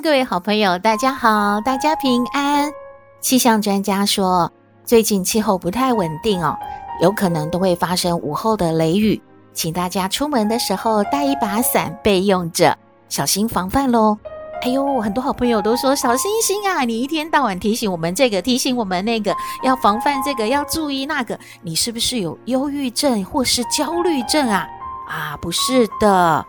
各位好朋友，大家好，大家平安。气象专家说，最近气候不太稳定哦。有可能都会发生午后的雷雨，请大家出门的时候带一把伞备用着，小心防范喽。哎呦，很多好朋友都说小星星啊，你一天到晚提醒我们这个，提醒我们那个，要防范这个，要注意那个，你是不是有忧郁症或是焦虑症啊？啊，不是的，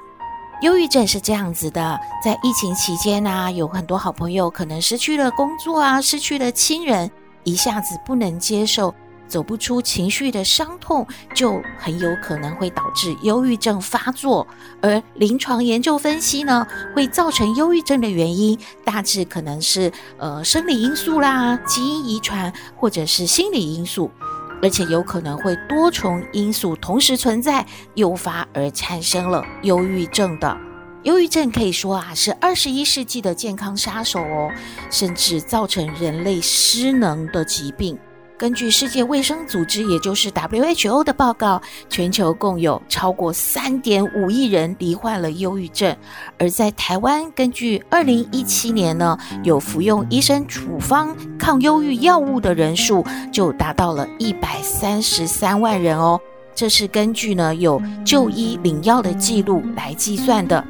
忧郁症是这样子的，在疫情期间啊，有很多好朋友可能失去了工作啊，失去了亲人，一下子不能接受。走不出情绪的伤痛，就很有可能会导致忧郁症发作。而临床研究分析呢，会造成忧郁症的原因，大致可能是呃生理因素啦、基因遗传，或者是心理因素，而且有可能会多重因素同时存在，诱发而产生了忧郁症的。忧郁症可以说啊，是二十一世纪的健康杀手哦，甚至造成人类失能的疾病。根据世界卫生组织，也就是 WHO 的报告，全球共有超过三点五亿人罹患了忧郁症。而在台湾，根据二零一七年呢，有服用医生处方抗忧郁药物的人数就达到了一百三十三万人哦。这是根据呢有就医领药的记录来计算的。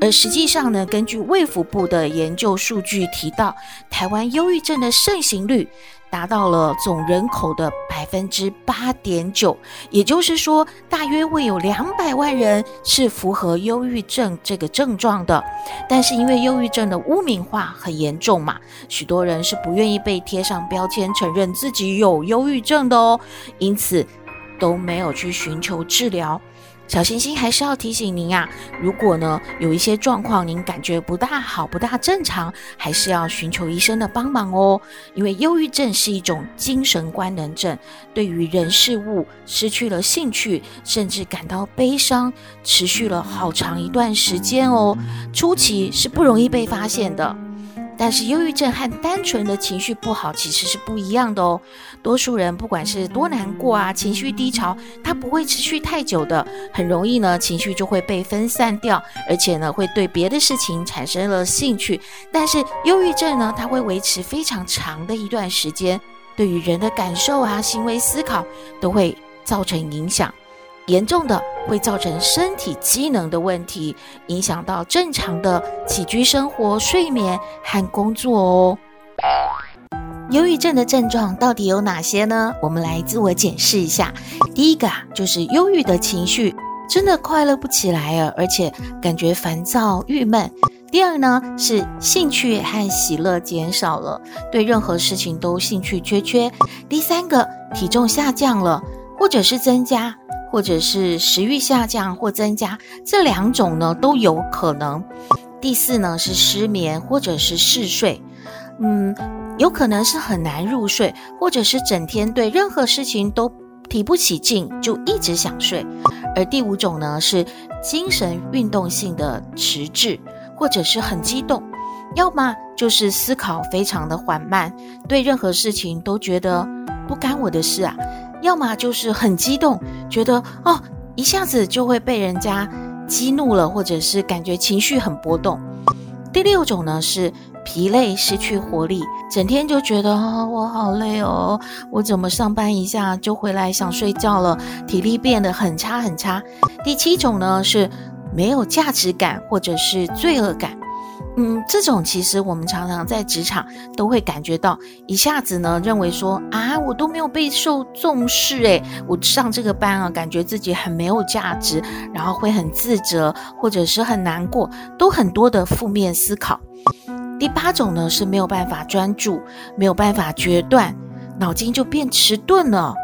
而实际上呢，根据卫福部的研究数据提到，台湾忧郁症的盛行率达到了总人口的百分之八点九，也就是说，大约会有两百万人是符合忧郁症这个症状的。但是因为忧郁症的污名化很严重嘛，许多人是不愿意被贴上标签，承认自己有忧郁症的哦，因此都没有去寻求治疗。小星星还是要提醒您啊，如果呢有一些状况您感觉不大好、不大正常，还是要寻求医生的帮忙哦。因为忧郁症是一种精神官能症，对于人事物失去了兴趣，甚至感到悲伤，持续了好长一段时间哦。初期是不容易被发现的。但是忧郁症和单纯的情绪不好其实是不一样的哦。多数人不管是多难过啊，情绪低潮，它不会持续太久的，很容易呢情绪就会被分散掉，而且呢会对别的事情产生了兴趣。但是忧郁症呢，它会维持非常长的一段时间，对于人的感受啊、行为思考都会造成影响。严重的会造成身体机能的问题，影响到正常的起居生活、睡眠和工作哦。忧郁症的症状到底有哪些呢？我们来自我检视一下。第一个啊，就是忧郁的情绪真的快乐不起来啊，而且感觉烦躁、郁闷。第二呢，是兴趣和喜乐减少了，对任何事情都兴趣缺缺。第三个，体重下降了，或者是增加。或者是食欲下降或增加，这两种呢都有可能。第四呢是失眠或者是嗜睡，嗯，有可能是很难入睡，或者是整天对任何事情都提不起劲，就一直想睡。而第五种呢是精神运动性的迟滞，或者是很激动，要么就是思考非常的缓慢，对任何事情都觉得不干我的事啊。要么就是很激动，觉得哦，一下子就会被人家激怒了，或者是感觉情绪很波动。第六种呢是疲累、失去活力，整天就觉得啊、我好累哦，我怎么上班一下就回来想睡觉了，体力变得很差很差。第七种呢是没有价值感，或者是罪恶感。嗯，这种其实我们常常在职场都会感觉到，一下子呢认为说啊，我都没有被受重视，诶，我上这个班啊，感觉自己很没有价值，然后会很自责或者是很难过，都很多的负面思考。第八种呢是没有办法专注，没有办法决断，脑筋就变迟钝了，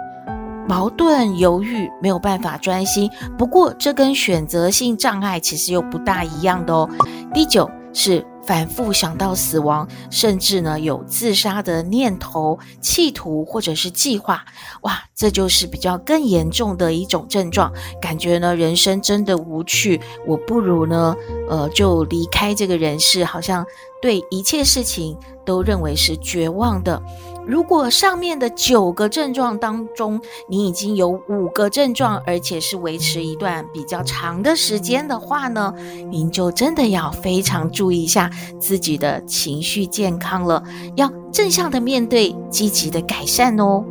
矛盾犹豫，没有办法专心。不过这跟选择性障碍其实又不大一样的哦。第九。是反复想到死亡，甚至呢有自杀的念头、企图或者是计划。哇，这就是比较更严重的一种症状，感觉呢人生真的无趣，我不如呢呃就离开这个人世，好像对一切事情都认为是绝望的。如果上面的九个症状当中，你已经有五个症状，而且是维持一段比较长的时间的话呢，您就真的要非常注意一下自己的情绪健康了，要正向的面对，积极的改善哦。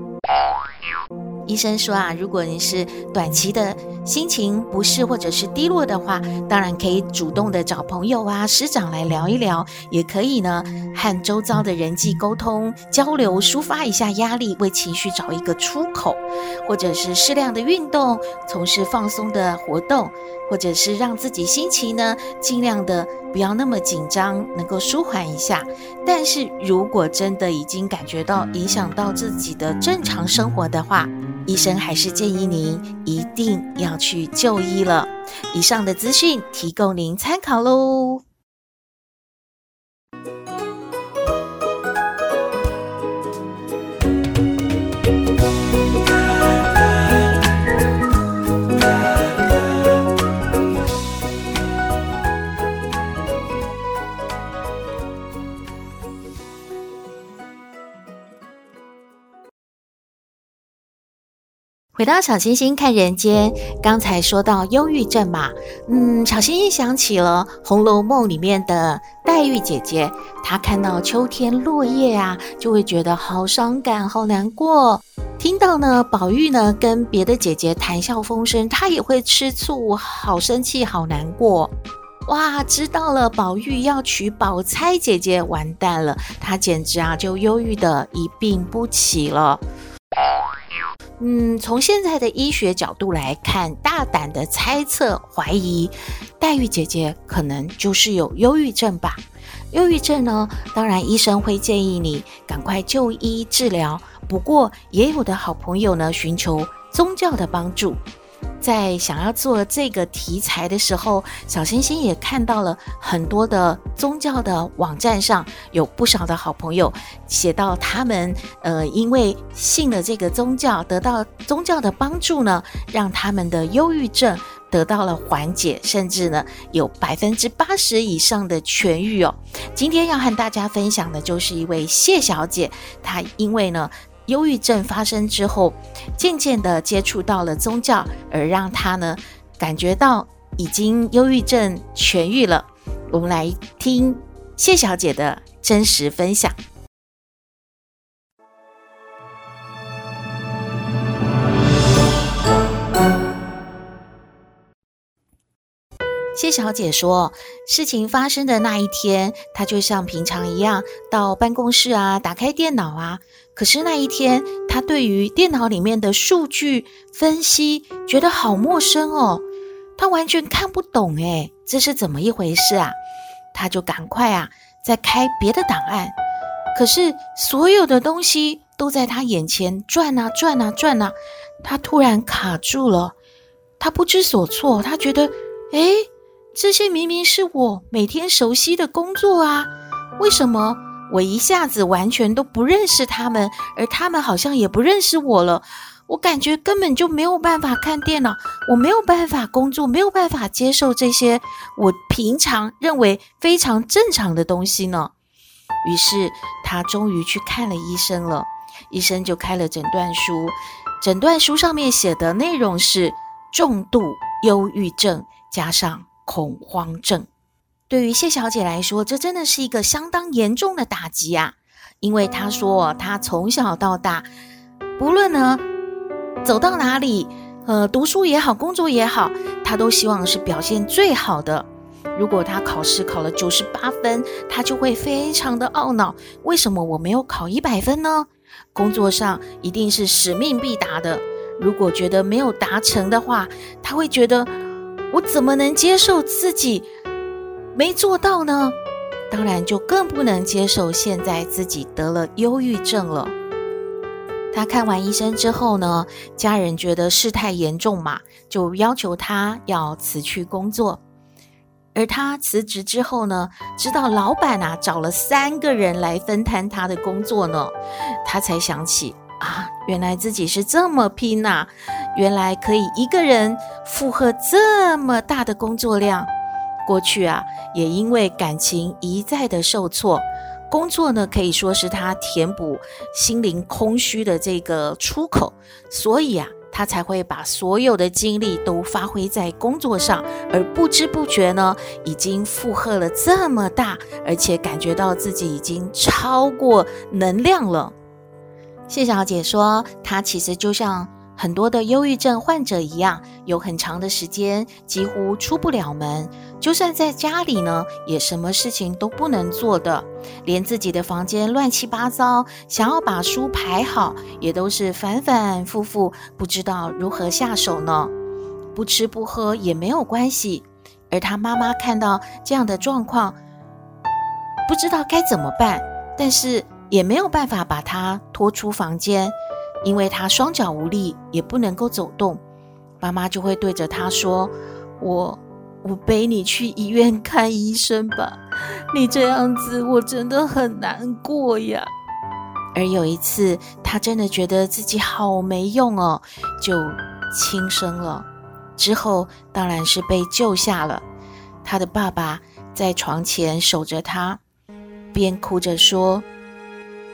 医生说啊，如果你是短期的心情不适或者是低落的话，当然可以主动的找朋友啊、师长来聊一聊，也可以呢和周遭的人际沟通交流，抒发一下压力，为情绪找一个出口，或者是适量的运动，从事放松的活动，或者是让自己心情呢尽量的不要那么紧张，能够舒缓一下。但是如果真的已经感觉到影响到自己的正常生活的话，医生还是建议您一定要去就医了。以上的资讯提供您参考喽。回到小星星看人间，刚才说到忧郁症嘛，嗯，小星星想起了《红楼梦》里面的黛玉姐姐，她看到秋天落叶啊，就会觉得好伤感、好难过；听到呢宝玉呢跟别的姐姐谈笑风生，她也会吃醋、好生气、好难过。哇，知道了宝玉要娶宝钗姐姐，完蛋了，她简直啊就忧郁的一病不起了。嗯，从现在的医学角度来看，大胆的猜测、怀疑，黛玉姐姐可能就是有忧郁症吧。忧郁症呢，当然医生会建议你赶快就医治疗。不过，也有的好朋友呢，寻求宗教的帮助。在想要做这个题材的时候，小星星也看到了很多的宗教的网站上有不少的好朋友写到他们呃，因为信了这个宗教，得到宗教的帮助呢，让他们的忧郁症得到了缓解，甚至呢有百分之八十以上的痊愈哦。今天要和大家分享的就是一位谢小姐，她因为呢。忧郁症发生之后，渐渐的接触到了宗教，而让他呢感觉到已经忧郁症痊愈了。我们来听谢小姐的真实分享。谢小姐说，事情发生的那一天，她就像平常一样到办公室啊，打开电脑啊。可是那一天，她对于电脑里面的数据分析觉得好陌生哦，她完全看不懂诶，这是怎么一回事啊？她就赶快啊，再开别的档案。可是所有的东西都在她眼前转啊转啊转啊，她突然卡住了，她不知所措，她觉得，诶。这些明明是我每天熟悉的工作啊，为什么我一下子完全都不认识他们，而他们好像也不认识我了？我感觉根本就没有办法看电脑，我没有办法工作，没有办法接受这些我平常认为非常正常的东西呢。于是他终于去看了医生了，医生就开了诊断书，诊断书上面写的内容是重度忧郁症加上。恐慌症，对于谢小姐来说，这真的是一个相当严重的打击啊！因为她说，她从小到大，不论呢走到哪里，呃，读书也好，工作也好，她都希望是表现最好的。如果她考试考了九十八分，她就会非常的懊恼，为什么我没有考一百分呢？工作上一定是使命必达的，如果觉得没有达成的话，她会觉得。我怎么能接受自己没做到呢？当然就更不能接受现在自己得了忧郁症了。他看完医生之后呢，家人觉得事态严重嘛，就要求他要辞去工作。而他辞职之后呢，直到老板啊找了三个人来分摊他的工作呢，他才想起啊，原来自己是这么拼呐，原来可以一个人负荷这么大的工作量。过去啊，也因为感情一再的受挫，工作呢可以说是他填补心灵空虚的这个出口，所以啊。他才会把所有的精力都发挥在工作上，而不知不觉呢，已经负荷了这么大，而且感觉到自己已经超过能量了。谢小姐说，她其实就像。很多的忧郁症患者一样，有很长的时间几乎出不了门，就算在家里呢，也什么事情都不能做的，连自己的房间乱七八糟，想要把书排好，也都是反反复复，不知道如何下手呢。不吃不喝也没有关系，而他妈妈看到这样的状况，不知道该怎么办，但是也没有办法把他拖出房间。因为他双脚无力，也不能够走动，妈妈就会对着他说：“我，我背你去医院看医生吧。你这样子，我真的很难过呀。”而有一次，他真的觉得自己好没用哦，就轻生了。之后当然是被救下了。他的爸爸在床前守着他，边哭着说。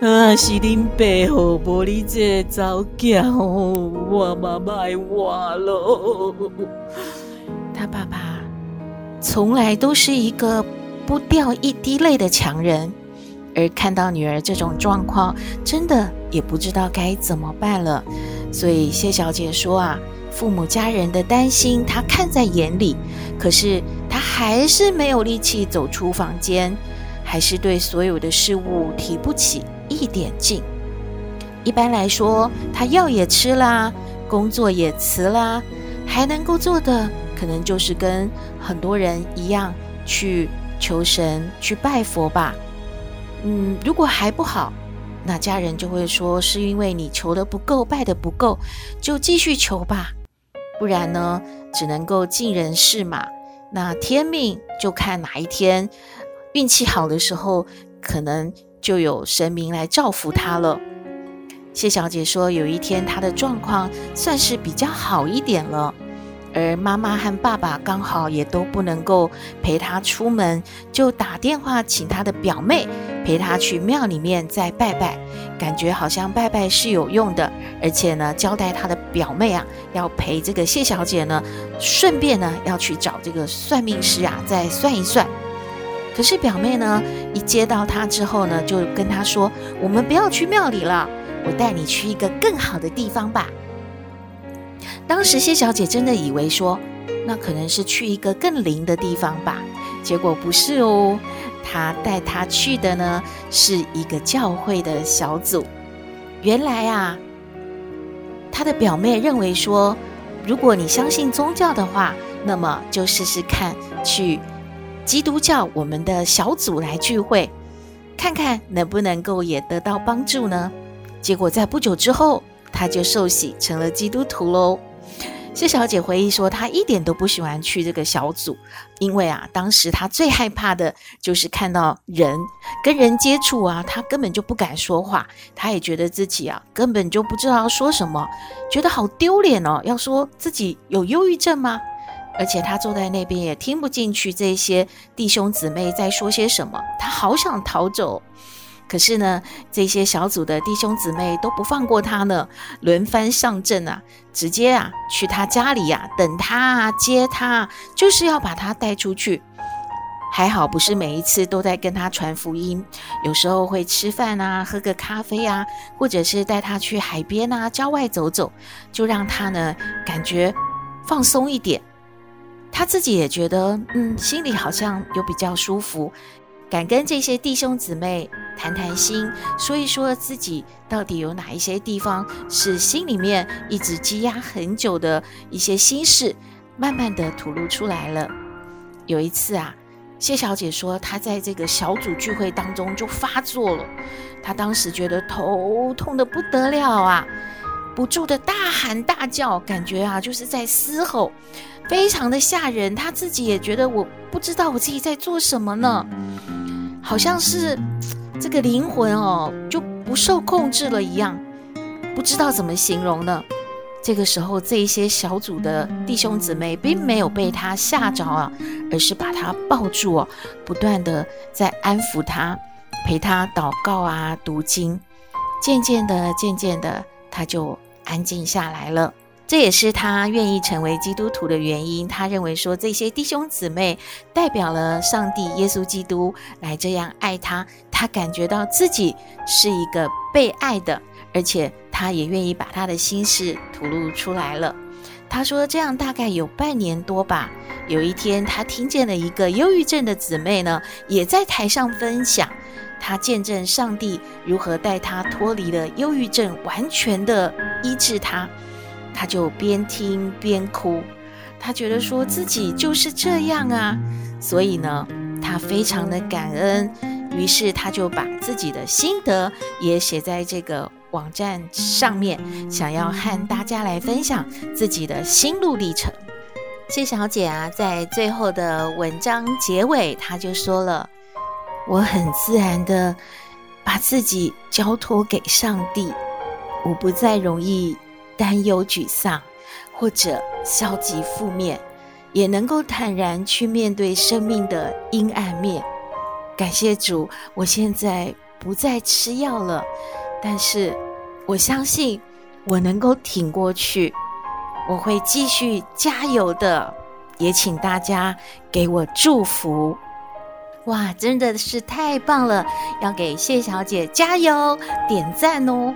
啊！是恁爸好，无你这早教我妈卖我喽。他爸爸从来都是一个不掉一滴泪的强人，而看到女儿这种状况，真的也不知道该怎么办了。所以谢小姐说啊，父母家人的担心，她看在眼里，可是她还是没有力气走出房间，还是对所有的事物提不起一点劲。一般来说，他药也吃啦，工作也辞啦，还能够做的，可能就是跟很多人一样去求神、去拜佛吧。嗯，如果还不好，那家人就会说是因为你求的不够、拜的不够，就继续求吧。不然呢，只能够尽人事嘛。那天命就看哪一天运气好的时候，可能。就有神明来照拂他了。谢小姐说，有一天她的状况算是比较好一点了，而妈妈和爸爸刚好也都不能够陪她出门，就打电话请她的表妹陪她去庙里面再拜拜，感觉好像拜拜是有用的，而且呢，交代她的表妹啊，要陪这个谢小姐呢，顺便呢要去找这个算命师啊，再算一算。可是表妹呢，一接到他之后呢，就跟他说：“我们不要去庙里了，我带你去一个更好的地方吧。”当时谢小姐真的以为说，那可能是去一个更灵的地方吧，结果不是哦，她带她去的呢是一个教会的小组。原来啊，她的表妹认为说，如果你相信宗教的话，那么就试试看去。基督教我们的小组来聚会，看看能不能够也得到帮助呢？结果在不久之后，他就受洗成了基督徒喽。谢小姐回忆说，她一点都不喜欢去这个小组，因为啊，当时她最害怕的就是看到人跟人接触啊，她根本就不敢说话，她也觉得自己啊根本就不知道要说什么，觉得好丢脸哦。要说自己有忧郁症吗？而且他坐在那边也听不进去这些弟兄姊妹在说些什么，他好想逃走。可是呢，这些小组的弟兄姊妹都不放过他呢，轮番上阵啊，直接啊去他家里呀、啊，等他啊，接他，就是要把他带出去。还好不是每一次都在跟他传福音，有时候会吃饭啊，喝个咖啡啊，或者是带他去海边啊，郊外走走，就让他呢感觉放松一点。他自己也觉得，嗯，心里好像有比较舒服，敢跟这些弟兄姊妹谈谈心，说一说自己到底有哪一些地方是心里面一直积压很久的一些心事，慢慢的吐露出来了。有一次啊，谢小姐说她在这个小组聚会当中就发作了，她当时觉得头痛得不得了啊。不住的大喊大叫，感觉啊就是在嘶吼。非常的吓人。他自己也觉得我不知道我自己在做什么呢，好像是这个灵魂哦就不受控制了一样，不知道怎么形容呢。这个时候，这一些小组的弟兄姊妹并没有被他吓着啊，而是把他抱住哦，不断的在安抚他，陪他祷告啊，读经。渐渐的，渐渐的，他就安静下来了。这也是他愿意成为基督徒的原因。他认为说，这些弟兄姊妹代表了上帝耶稣基督来这样爱他，他感觉到自己是一个被爱的。而且他也愿意把他的心事吐露出来了。他说：“这样大概有半年多吧。有一天，他听见了一个忧郁症的姊妹呢，也在台上分享，他见证上帝如何带他脱离了忧郁症，完全的医治他。他就边听边哭，他觉得说自己就是这样啊，所以呢，他非常的感恩。于是他就把自己的心得也写在这个。”网站上面想要和大家来分享自己的心路历程。谢小姐啊，在最后的文章结尾，她就说了：“我很自然的把自己交托给上帝，我不再容易担忧、沮丧或者消极负面，也能够坦然去面对生命的阴暗面。感谢主，我现在不再吃药了。”但是我相信我能够挺过去，我会继续加油的。也请大家给我祝福。哇，真的是太棒了！要给谢小姐加油点赞哦。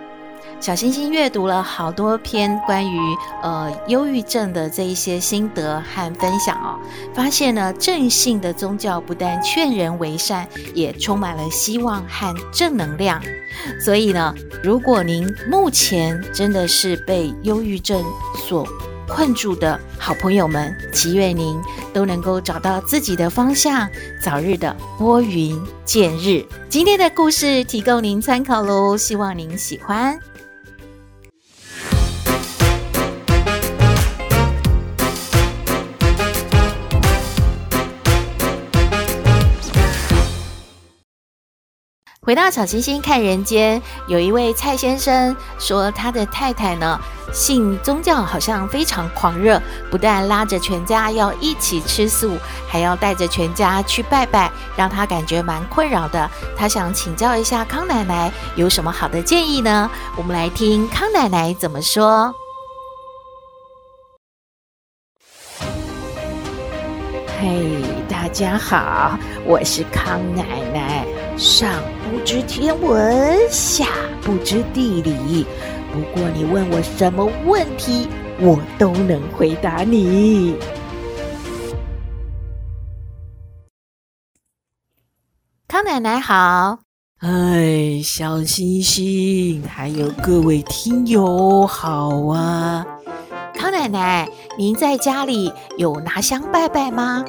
小星星阅读了好多篇关于呃忧郁症的这一些心得和分享哦，发现呢，正信的宗教不但劝人为善，也充满了希望和正能量。所以呢，如果您目前真的是被忧郁症所困住的好朋友们，祈愿您都能够找到自己的方向，早日的拨云见日。今天的故事提供您参考喽，希望您喜欢。回到小星星看人间，有一位蔡先生说，他的太太呢，信宗教好像非常狂热，不但拉着全家要一起吃素，还要带着全家去拜拜，让他感觉蛮困扰的。他想请教一下康奶奶有什么好的建议呢？我们来听康奶奶怎么说。嘿，大家好，我是康奶奶。上知天文，下不知地理。不过你问我什么问题，我都能回答你。康奶奶好，哎，小星星，还有各位听友好啊！康奶奶，您在家里有拿香拜拜吗？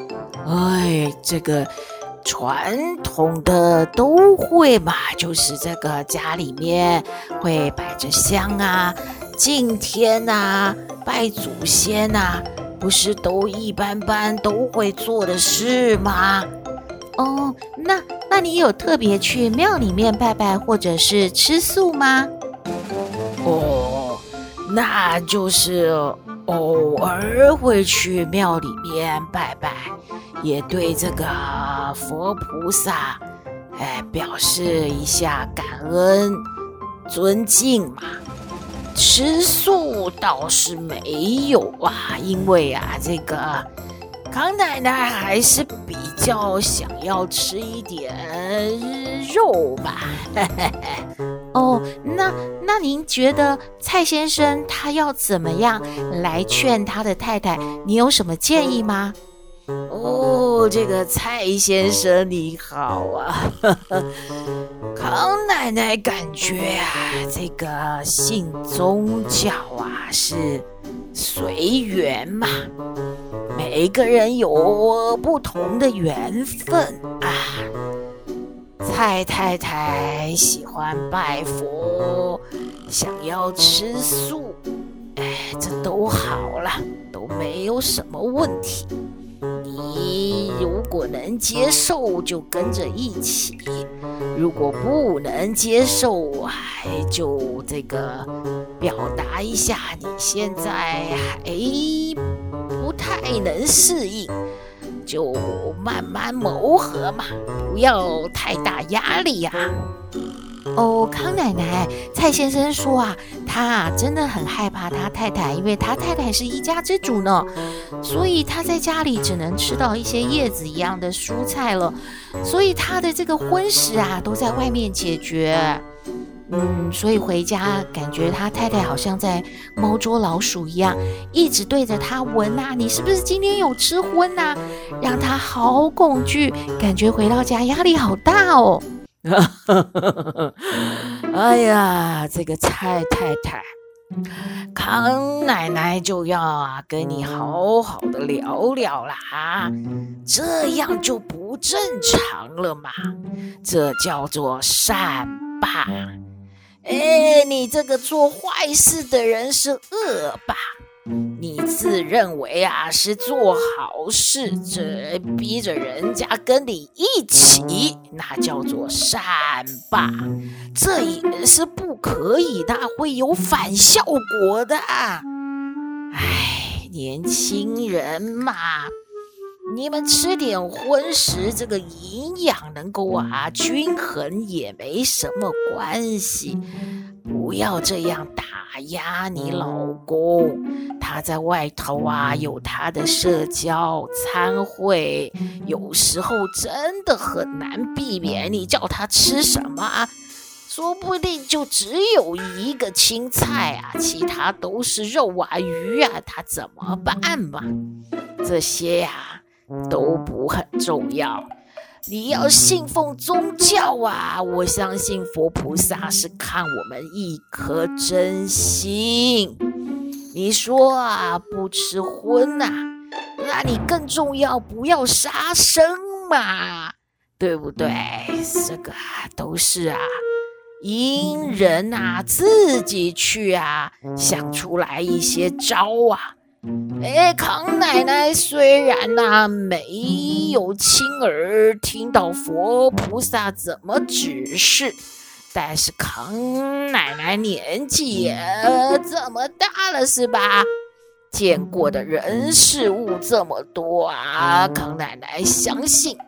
哎，这个。传统的都会嘛，就是这个家里面会摆着香啊，敬天啊，拜祖先啊，不是都一般般都会做的事吗？哦，那那你有特别去庙里面拜拜，或者是吃素吗？哦，那就是。偶尔会去庙里面拜拜，也对这个佛菩萨，哎，表示一下感恩、尊敬嘛。吃素倒是没有啊，因为啊，这个康奶奶还是比较想要吃一点肉吧。哦，那那您觉得蔡先生他要怎么样来劝他的太太？你有什么建议吗？哦，这个蔡先生你好啊，康奶奶感觉啊，这个信宗教啊是随缘嘛，每个人有不同的缘分啊。蔡太太喜欢拜佛，想要吃素，哎，这都好了，都没有什么问题。你如果能接受，就跟着一起；如果不能接受，还就这个表达一下你现在还不太能适应，就慢慢磨合嘛，不要太大压力呀。哦，康奶奶，蔡先生说啊，他啊真的很害怕他太太，因为他太太是一家之主呢，所以他在家里只能吃到一些叶子一样的蔬菜了，所以他的这个荤食啊都在外面解决。嗯，所以回家感觉他太太好像在猫捉老鼠一样，一直对着他闻呐，你是不是今天有吃荤呐？让他好恐惧，感觉回到家压力好大哦。哎呀，这个蔡太太，康奶奶就要啊跟你好好的聊聊啦，这样就不正常了嘛，这叫做善霸。哎，你这个做坏事的人是恶霸。你自认为啊是做好事，这逼着人家跟你一起，那叫做善霸，这也是不可以的，会有反效果的。哎，年轻人嘛，你们吃点荤食，这个营养能够啊均衡也没什么关系。不要这样打压你老公，他在外头啊有他的社交餐会，有时候真的很难避免。你叫他吃什么啊，说不定就只有一个青菜啊，其他都是肉啊鱼啊，他怎么办嘛？这些呀都不很重要。你要信奉宗教啊！我相信佛菩萨是看我们一颗真心。你说啊，不吃荤呐，那你更重要，不要杀生嘛，对不对？这个，都是啊，因人啊自己去啊想出来一些招啊。哎，康奶奶虽然呐、没有亲耳听到佛菩萨怎么指示，但是康奶奶年纪也这么大了，是吧？见过的人事物这么多啊，康奶奶相信。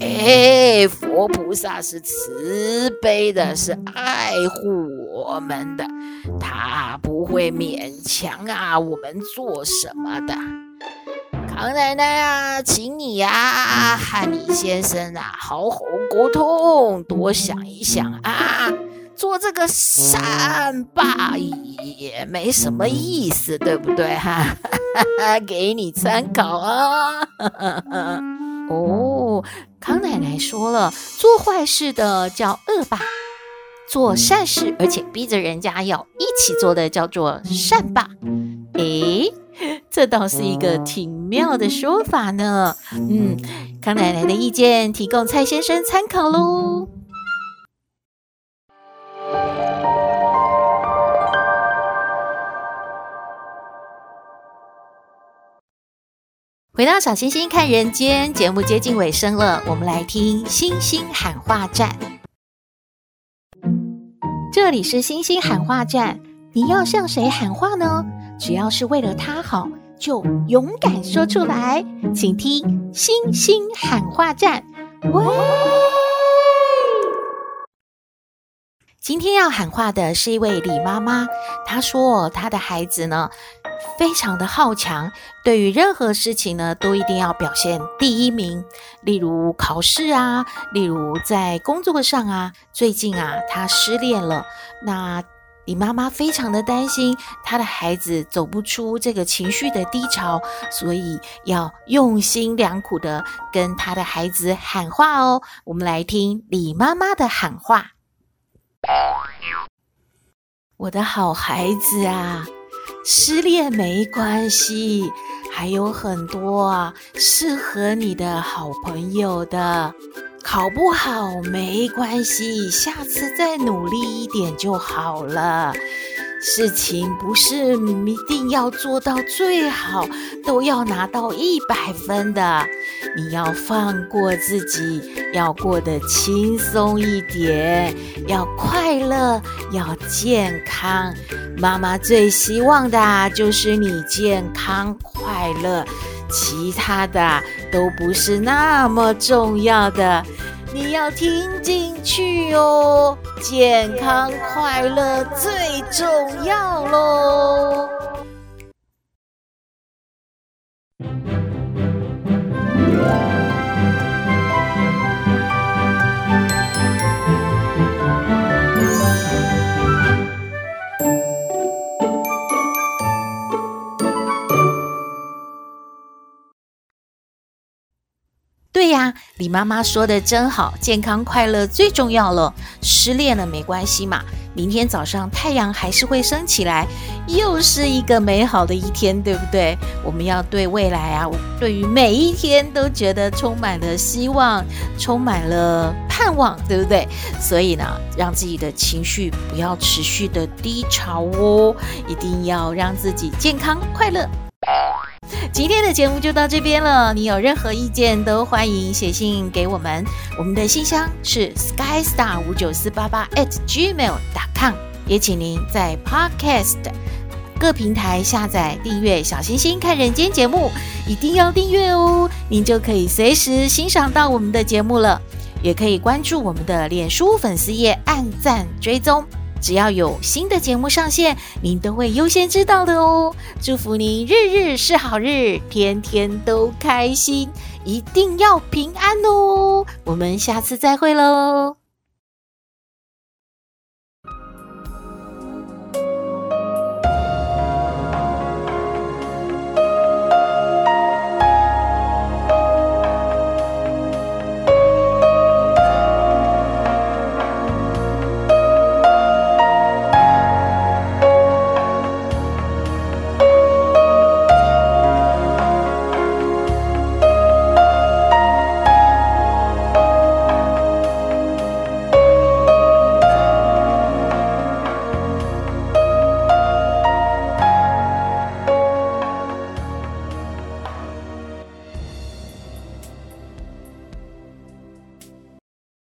哎，佛菩萨是慈悲的，是爱护我们的，他不会勉强啊我们做什么的。康奶奶啊，请你呀、啊、和你先生啊好好沟通，多想一想啊，做这个善霸也没什么意思，对不对哈？给你参考啊。哦，康奶奶说了，做坏事的叫恶霸，做善事而且逼着人家要一起做的叫做善霸。诶，这倒是一个挺妙的说法呢。嗯，康奶奶的意见提供蔡先生参考喽。回到小星星看人间节目接近尾声了，我们来听星星喊话站。这里是星星喊话站，你要向谁喊话呢？只要是为了他好，就勇敢说出来。请听星星喊话站。喂，今天要喊话的是一位李妈妈，她说她的孩子呢，非常的好强，对于任何事情呢，都一定要表现第一名。例如考试啊，例如在工作上啊。最近啊，他失恋了，那李妈妈非常的担心他的孩子走不出这个情绪的低潮，所以要用心良苦的跟他的孩子喊话哦。我们来听李妈妈的喊话：我的好孩子啊。失恋没关系，还有很多啊适合你的好朋友的。考不好没关系，下次再努力一点就好了。事情不是一定要做到最好，都要拿到一百分的。你要放过自己，要过得轻松一点，要快乐，要健康。妈妈最希望的就是你健康快乐，其他的都不是那么重要的。你要听进去哦，健康快乐最重要喽。对呀，李妈妈说的真好，健康快乐最重要了。失恋了没关系嘛，明天早上太阳还是会升起来，又是一个美好的一天，对不对？我们要对未来啊，对于每一天都觉得充满了希望，充满了盼望，对不对？所以呢，让自己的情绪不要持续的低潮哦，一定要让自己健康快乐。今天的节目就到这边了。你有任何意见都欢迎写信给我们，我们的信箱是 skystar 五九四八八 at gmail dot com。也请您在 Podcast 各平台下载订阅“小星星看人间”节目，一定要订阅哦，您就可以随时欣赏到我们的节目了。也可以关注我们的脸书粉丝页，按赞追踪。只要有新的节目上线，您都会优先知道的哦。祝福您日日是好日，天天都开心，一定要平安哦。我们下次再会喽。